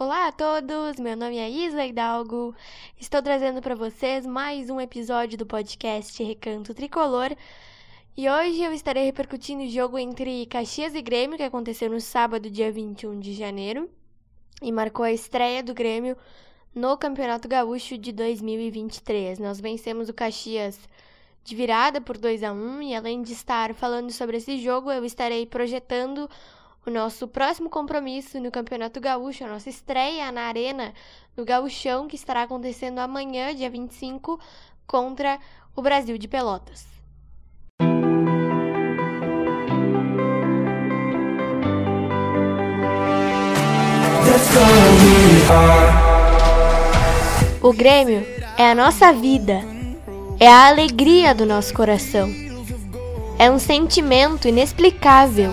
Olá a todos, meu nome é Isla Hidalgo. Estou trazendo para vocês mais um episódio do podcast Recanto Tricolor. E hoje eu estarei repercutindo o jogo entre Caxias e Grêmio, que aconteceu no sábado, dia 21 de janeiro, e marcou a estreia do Grêmio no Campeonato Gaúcho de 2023. Nós vencemos o Caxias de virada por 2 a 1 e além de estar falando sobre esse jogo, eu estarei projetando o nosso próximo compromisso no Campeonato Gaúcho, a nossa estreia na Arena do Gaúchão, que estará acontecendo amanhã, dia 25, contra o Brasil de Pelotas. O Grêmio é a nossa vida, é a alegria do nosso coração. É um sentimento inexplicável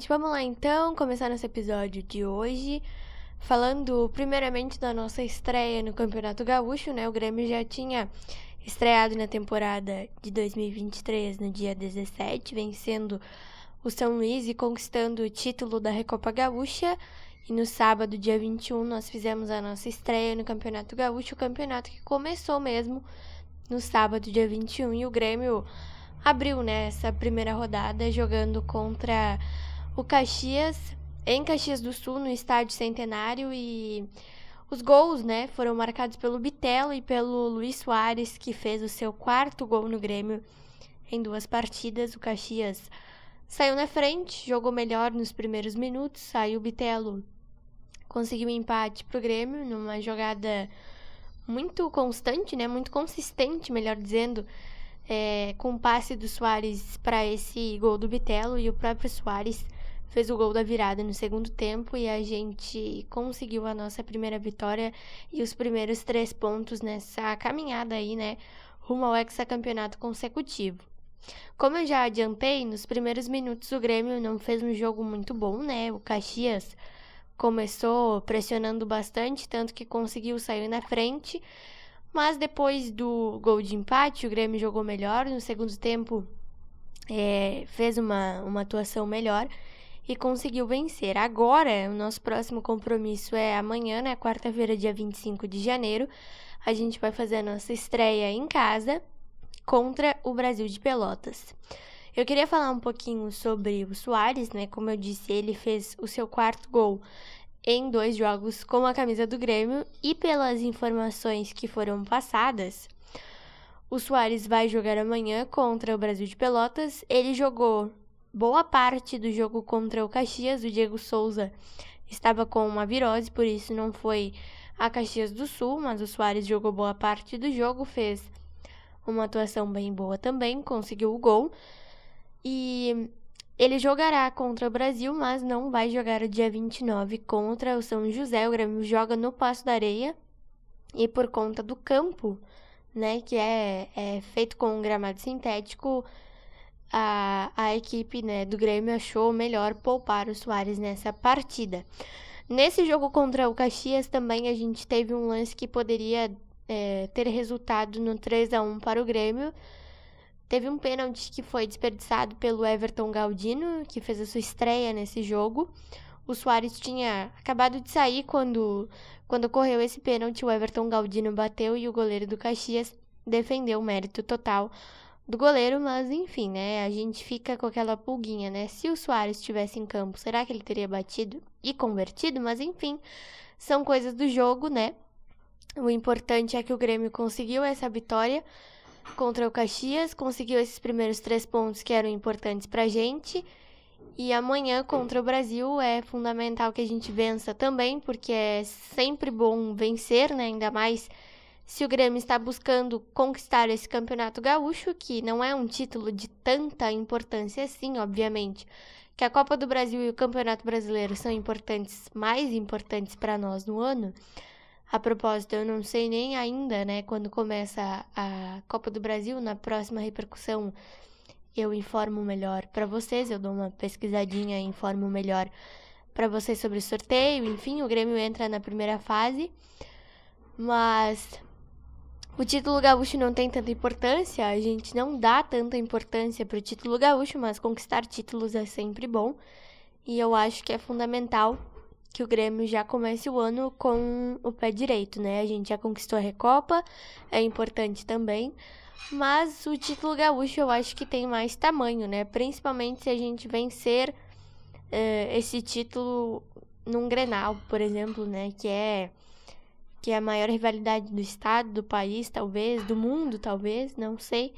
Gente, vamos lá então começar nosso episódio de hoje. Falando primeiramente da nossa estreia no Campeonato Gaúcho, né? O Grêmio já tinha estreado na temporada de 2023 no dia 17, vencendo o São Luís e conquistando o título da Recopa Gaúcha. E no sábado, dia 21, nós fizemos a nossa estreia no Campeonato Gaúcho, o campeonato que começou mesmo no sábado, dia 21, e o Grêmio abriu né, essa primeira rodada jogando contra o Caxias, em Caxias do Sul, no estádio Centenário, e os gols né, foram marcados pelo Bitelo e pelo Luiz Soares, que fez o seu quarto gol no Grêmio em duas partidas. O Caxias saiu na frente, jogou melhor nos primeiros minutos, saiu o Bitelo, conseguiu um empate para o Grêmio numa jogada muito constante, né, muito consistente, melhor dizendo, é, com o passe do Soares para esse gol do Bitelo e o próprio Soares fez o gol da virada no segundo tempo e a gente conseguiu a nossa primeira vitória e os primeiros três pontos nessa caminhada aí, né, rumo ao hexacampeonato consecutivo. Como eu já adiantei, nos primeiros minutos o Grêmio não fez um jogo muito bom, né? O Caxias começou pressionando bastante, tanto que conseguiu sair na frente, mas depois do gol de empate, o Grêmio jogou melhor. No segundo tempo, é, fez uma, uma atuação melhor e conseguiu vencer. Agora, o nosso próximo compromisso é amanhã, né? Quarta-feira, dia 25 de janeiro. A gente vai fazer a nossa estreia em casa contra o Brasil de Pelotas. Eu queria falar um pouquinho sobre o Soares, né? Como eu disse, ele fez o seu quarto gol em dois jogos com a camisa do Grêmio e pelas informações que foram passadas, o Soares vai jogar amanhã contra o Brasil de Pelotas. Ele jogou boa parte do jogo contra o Caxias. O Diego Souza estava com uma virose, por isso não foi a Caxias do Sul, mas o Soares jogou boa parte do jogo, fez uma atuação bem boa também, conseguiu o gol. E ele jogará contra o Brasil, mas não vai jogar o dia 29 contra o São José. O Grêmio joga no Passo da Areia e por conta do campo, né, que é, é feito com um gramado sintético, a, a equipe né, do Grêmio achou melhor poupar o Soares nessa partida. Nesse jogo contra o Caxias também a gente teve um lance que poderia é, ter resultado no 3 a 1 para o Grêmio, Teve um pênalti que foi desperdiçado pelo Everton Galdino, que fez a sua estreia nesse jogo. O Soares tinha acabado de sair quando, quando ocorreu esse pênalti. O Everton Galdino bateu e o goleiro do Caxias defendeu o mérito total do goleiro, mas enfim, né? A gente fica com aquela pulguinha, né? Se o Soares estivesse em campo, será que ele teria batido e convertido? Mas enfim, são coisas do jogo, né? O importante é que o Grêmio conseguiu essa vitória contra o Caxias, conseguiu esses primeiros três pontos que eram importantes pra gente. E amanhã contra o Brasil é fundamental que a gente vença também, porque é sempre bom vencer, né? Ainda mais se o Grêmio está buscando conquistar esse campeonato gaúcho, que não é um título de tanta importância assim, obviamente, que a Copa do Brasil e o Campeonato Brasileiro são importantes, mais importantes para nós no ano. A propósito, eu não sei nem ainda, né, quando começa a Copa do Brasil, na próxima repercussão eu informo melhor para vocês, eu dou uma pesquisadinha e informo melhor para vocês sobre o sorteio, enfim, o Grêmio entra na primeira fase. Mas o título gaúcho não tem tanta importância, a gente não dá tanta importância para o título gaúcho, mas conquistar títulos é sempre bom. E eu acho que é fundamental que o Grêmio já comece o ano com o pé direito, né? A gente já conquistou a Recopa, é importante também. Mas o título gaúcho eu acho que tem mais tamanho, né? Principalmente se a gente vencer uh, esse título num Grenal, por exemplo, né? Que é que é a maior rivalidade do estado, do país, talvez, do mundo, talvez, não sei.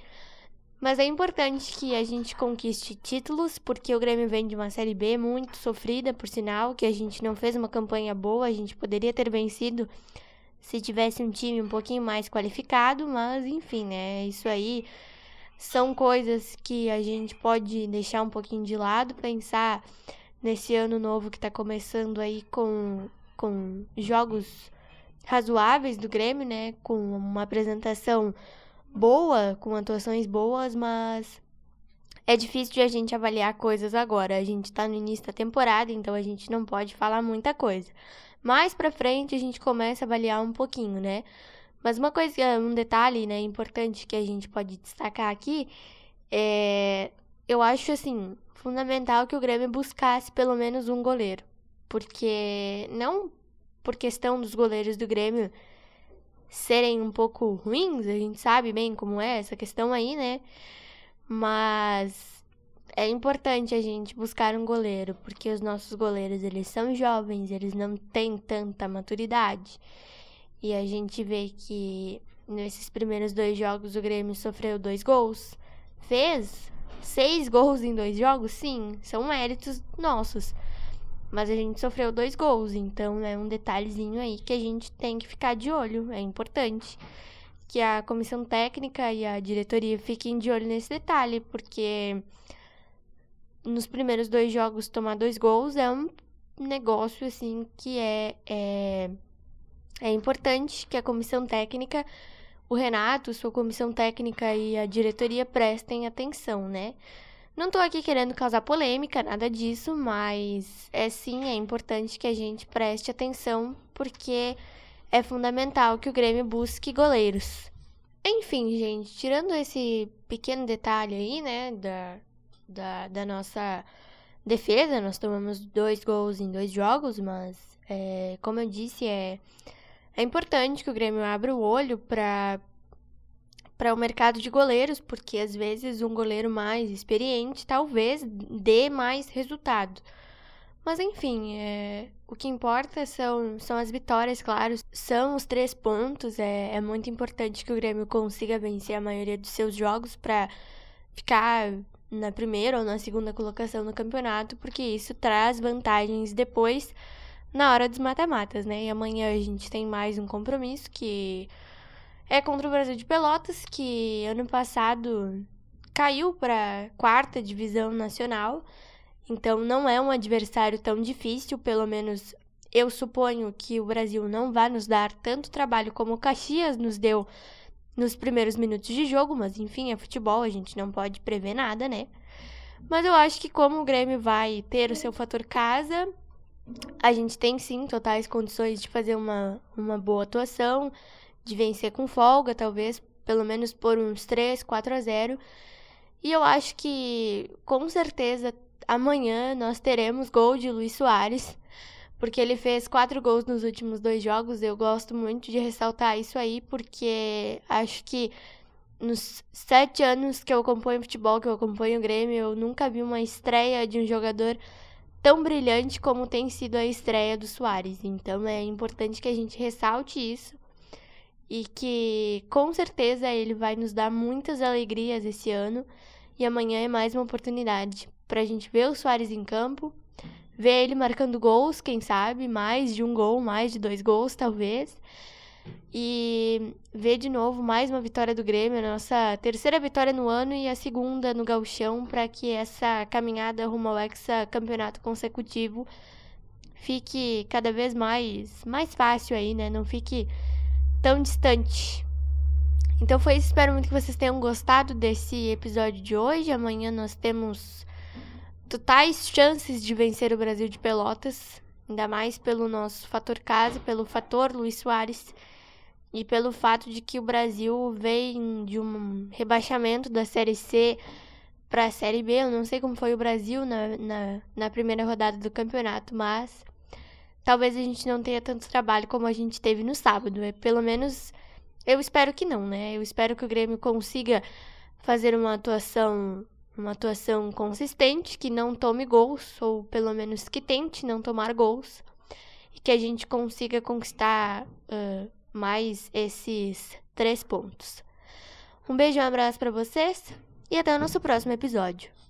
Mas é importante que a gente conquiste títulos, porque o Grêmio vem de uma Série B muito sofrida, por sinal, que a gente não fez uma campanha boa, a gente poderia ter vencido se tivesse um time um pouquinho mais qualificado, mas enfim, né? Isso aí são coisas que a gente pode deixar um pouquinho de lado, pensar nesse ano novo que está começando aí com, com jogos razoáveis do Grêmio, né? Com uma apresentação boa, com atuações boas, mas é difícil de a gente avaliar coisas agora. A gente tá no início da temporada, então a gente não pode falar muita coisa. Mais pra frente a gente começa a avaliar um pouquinho, né? Mas uma coisa, um detalhe, né, importante que a gente pode destacar aqui é eu acho assim, fundamental que o Grêmio buscasse pelo menos um goleiro. Porque não por questão dos goleiros do Grêmio serem um pouco ruins, a gente sabe bem como é essa questão aí, né? Mas é importante a gente buscar um goleiro, porque os nossos goleiros, eles são jovens, eles não têm tanta maturidade. E a gente vê que nesses primeiros dois jogos o Grêmio sofreu dois gols. Fez seis gols em dois jogos? Sim, são méritos nossos. Mas a gente sofreu dois gols, então é um detalhezinho aí que a gente tem que ficar de olho, é importante. Que a comissão técnica e a diretoria fiquem de olho nesse detalhe, porque nos primeiros dois jogos tomar dois gols é um negócio assim que é, é, é importante que a comissão técnica, o Renato, sua comissão técnica e a diretoria prestem atenção, né? Não tô aqui querendo causar polêmica, nada disso, mas é sim, é importante que a gente preste atenção, porque é fundamental que o Grêmio busque goleiros. Enfim, gente, tirando esse pequeno detalhe aí, né, da, da, da nossa defesa, nós tomamos dois gols em dois jogos, mas, é, como eu disse, é, é importante que o Grêmio abra o olho para para o mercado de goleiros, porque às vezes um goleiro mais experiente talvez dê mais resultado. Mas enfim, é, o que importa são, são as vitórias, claro, são os três pontos. É, é muito importante que o Grêmio consiga vencer a maioria dos seus jogos para ficar na primeira ou na segunda colocação no campeonato, porque isso traz vantagens depois na hora dos mata-matas, né? E amanhã a gente tem mais um compromisso que é contra o Brasil de Pelotas, que ano passado caiu para quarta divisão nacional. Então não é um adversário tão difícil, pelo menos eu suponho que o Brasil não vai nos dar tanto trabalho como o Caxias nos deu nos primeiros minutos de jogo, mas enfim, é futebol, a gente não pode prever nada, né? Mas eu acho que como o Grêmio vai ter o seu fator casa, a gente tem sim totais condições de fazer uma, uma boa atuação de vencer com folga, talvez, pelo menos por uns 3, 4 a 0. E eu acho que com certeza amanhã nós teremos gol de Luiz Soares, porque ele fez quatro gols nos últimos dois jogos. Eu gosto muito de ressaltar isso aí, porque acho que nos sete anos que eu acompanho futebol, que eu acompanho o Grêmio, eu nunca vi uma estreia de um jogador tão brilhante como tem sido a estreia do Soares. Então é importante que a gente ressalte isso e que com certeza ele vai nos dar muitas alegrias esse ano e amanhã é mais uma oportunidade pra gente ver o Soares em campo, ver ele marcando gols, quem sabe, mais de um gol, mais de dois gols, talvez. E ver de novo mais uma vitória do Grêmio, a nossa terceira vitória no ano e a segunda no Gauchão, para que essa caminhada rumo ao Hexa campeonato consecutivo fique cada vez mais, mais fácil aí, né? Não fique tão distante. Então foi isso, espero muito que vocês tenham gostado desse episódio de hoje. Amanhã nós temos totais chances de vencer o Brasil de Pelotas, ainda mais pelo nosso fator casa, pelo fator Luiz Soares e pelo fato de que o Brasil vem de um rebaixamento da Série C para a Série B. Eu não sei como foi o Brasil na, na, na primeira rodada do campeonato, mas talvez a gente não tenha tanto trabalho como a gente teve no sábado. É pelo menos eu espero que não, né? Eu espero que o Grêmio consiga fazer uma atuação, uma atuação consistente, que não tome gols, ou pelo menos que tente não tomar gols, e que a gente consiga conquistar uh, mais esses três pontos. Um beijo e um abraço para vocês e até o nosso próximo episódio.